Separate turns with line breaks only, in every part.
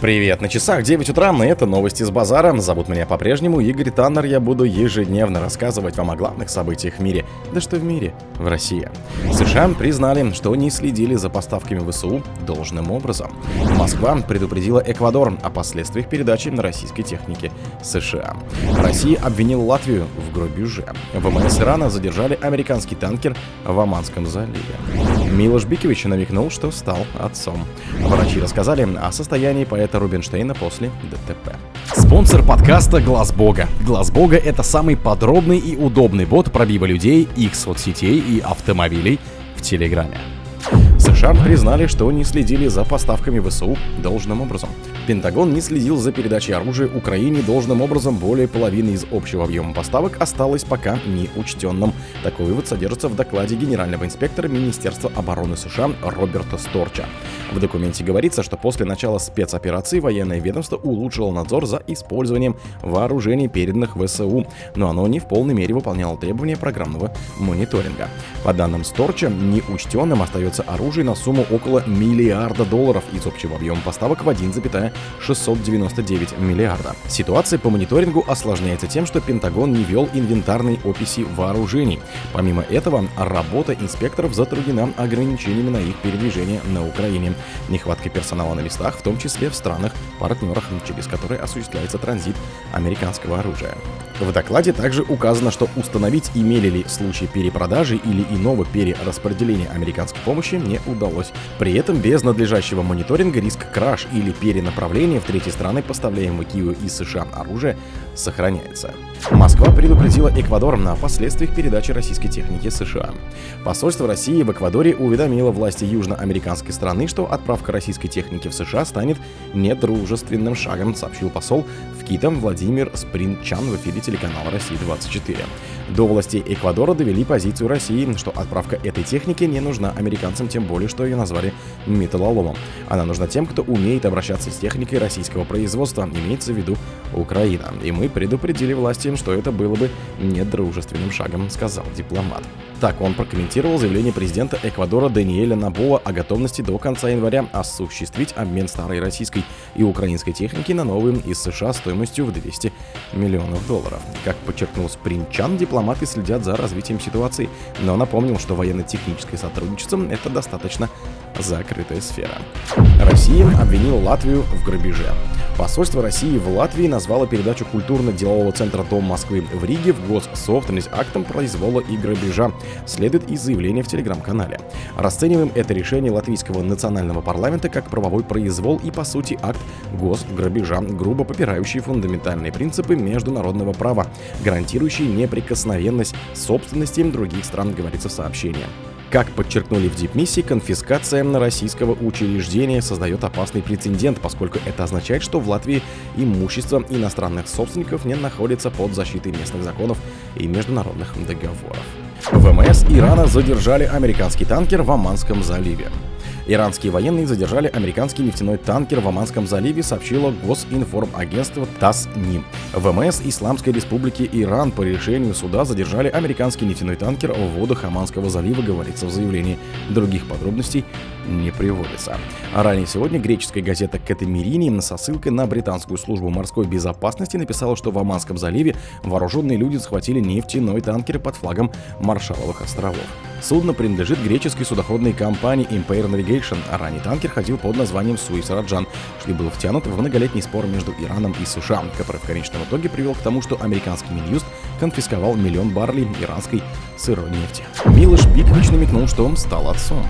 Привет, на часах 9 утра, и это новости с базара. Зовут меня по-прежнему Игорь Таннер, я буду ежедневно рассказывать вам о главных событиях в мире. Да что в мире? В России. США признали, что не следили за поставками ВСУ должным образом. Москва предупредила Эквадор о последствиях передачи на российской технике США. Россия обвинила Латвию в грабеже. ВМС Ирана задержали американский танкер в Оманском заливе. Милош Бикевич намекнул, что стал отцом. Врачи рассказали о состоянии поэта Роберта Рубинштейна после ДТП. Спонсор подкаста Глаз Бога. Глаз Бога это самый подробный и удобный бот пробива людей, их соцсетей и автомобилей в Телеграме. США признали, что не следили за поставками ВСУ должным образом. Пентагон не следил за передачей оружия Украине должным образом. Более половины из общего объема поставок осталось пока неучтенным. Такой вывод содержится в докладе генерального инспектора Министерства обороны США Роберта Сторча. В документе говорится, что после начала спецоперации военное ведомство улучшило надзор за использованием вооружений, переданных ВСУ, но оно не в полной мере выполняло требования программного мониторинга. По данным Сторча, неучтенным остается оружие на сумму около миллиарда долларов из общего объема поставок в 1,5 699 миллиарда. Ситуация по мониторингу осложняется тем, что Пентагон не вел инвентарной описи вооружений. Помимо этого, работа инспекторов затруднена ограничениями на их передвижение на Украине, нехваткой персонала на местах, в том числе в странах-партнерах, через которые осуществляется транзит американского оружия. В докладе также указано, что установить, имели ли случаи перепродажи или иного перераспределения американской помощи, не удалось. При этом без надлежащего мониторинга риск краж или перенаправления в третьи страны поставляемого Киеву из США оружия сохраняется. Москва предупредила Эквадор на последствиях передачи российской техники США. Посольство России в Эквадоре уведомило власти южноамериканской страны, что отправка российской техники в США станет недружественным шагом, сообщил посол в Китом Владимир Спринчан в эфире телеканала «Россия-24». До властей Эквадора довели позицию России, что отправка этой техники не нужна американцам, тем более, что ее назвали металлоломом. Она нужна тем, кто умеет обращаться с техникой российского производства, имеется в виду Украина. И мы предупредили властям, что это было бы недружественным шагом, сказал дипломат. Так он прокомментировал заявление президента Эквадора Даниэля Набоа о готовности до конца января осуществить обмен старой российской и украинской техники на новые из США стоимостью в 200 миллионов долларов. Как подчеркнул Спринчан, дипломаты следят за развитием ситуации, но напомнил, что военно-техническое сотрудничество – это достаточно закрытая сфера. Россия обвинила Латвию в грабеже. Посольство России в Латвии назвало передачу культурно-делового центра Дом Москвы в Риге в госсобственность актом произвола и грабежа, следует из заявления в телеграм-канале. Расцениваем это решение латвийского национального парламента как правовой произвол и, по сути, акт госграбежа, грубо попирающий фундаментальные принципы международного права, гарантирующий неприкосновенность собственности других стран, говорится в сообщении. Как подчеркнули в дипмиссии, конфискация на российского учреждения создает опасный прецедент, поскольку это означает, что в Латвии имущество иностранных собственников не находится под защитой местных законов и международных договоров. ВМС Ирана задержали американский танкер в Оманском заливе. Иранские военные задержали американский нефтяной танкер в Оманском заливе, сообщило Госинформагентство ТАСС-НИМ. ВМС Исламской Республики Иран по решению суда задержали американский нефтяной танкер в водах Оманского залива, говорится в заявлении. Других подробностей не приводится. А ранее сегодня греческая газета Катамирини со ссылкой на британскую службу морской безопасности написала, что в Оманском заливе вооруженные люди захватили нефтяной танкер под флагом Маршаловых островов. Судно принадлежит греческой судоходной компании Empire Navigation, а ранее танкер ходил под названием Суис Раджан, что был втянут в многолетний спор между Ираном и США, который в конечном итоге привел к тому, что американский Минюст конфисковал миллион баррелей иранской сырой нефти. Милош Бикович намекнул, что он стал отцом.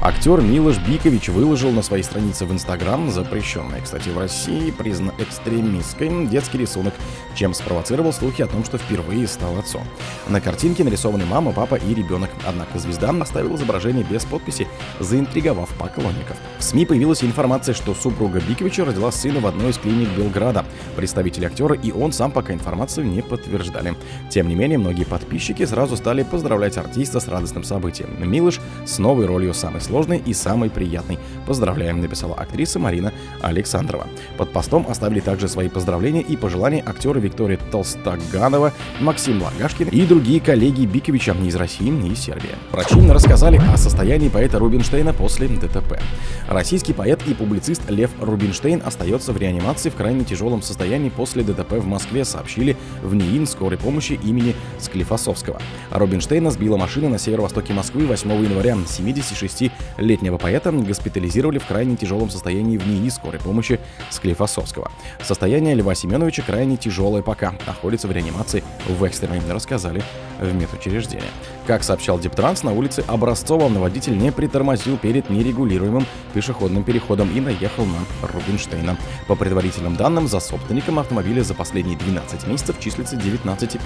Актер Милош Бикович выложил на своей странице в Инстаграм, запрещенной, кстати, в России, признан экстремистской, детский рисунок, чем спровоцировал слухи о том, что впервые стал отцом. На картинке нарисованы мама, папа и ребенок, однако звезда оставила изображение без подписи, заинтриговав поклонников. В СМИ появилась информация, что супруга Биковича родила сына в одной из клиник Белграда. Представители актера и он сам пока информацию не подтверждали. Тем не менее, многие подписчики сразу стали поздравлять артиста с радостным событием. Милыш с новой ролью самой сложной и самой приятной. Поздравляем, написала актриса Марина Александрова. Под постом оставили также свои поздравления и пожелания актеры Виктория Толстаганова, Максим Лагашкин и другие коллеги Биковича из России и Сербии. Врачи рассказали о состоянии поэта Рубинштейна после ДТП. Российский поэт и публицист Лев Рубинштейн остается в реанимации в крайне тяжелом состоянии после ДТП в Москве, сообщили в НИИН скорой помощи имени Склифосовского. Рубинштейна сбила машина на северо-востоке Москвы 8 января. 76-летнего поэта госпитализировали в крайне тяжелом состоянии в НИИ скорой помощи Склифосовского. Состояние Льва Семеновича крайне тяжелое пока. Находится в реанимации в экстренной, рассказали в медучреждении. Как сообщал Диптранс, на улице Образцова водитель не притормозил перед нерегулируемым пешеходным переходом и наехал на Рубинштейна. По предварительным данным, за собственником автомобиля за последние 12 месяцев числится 19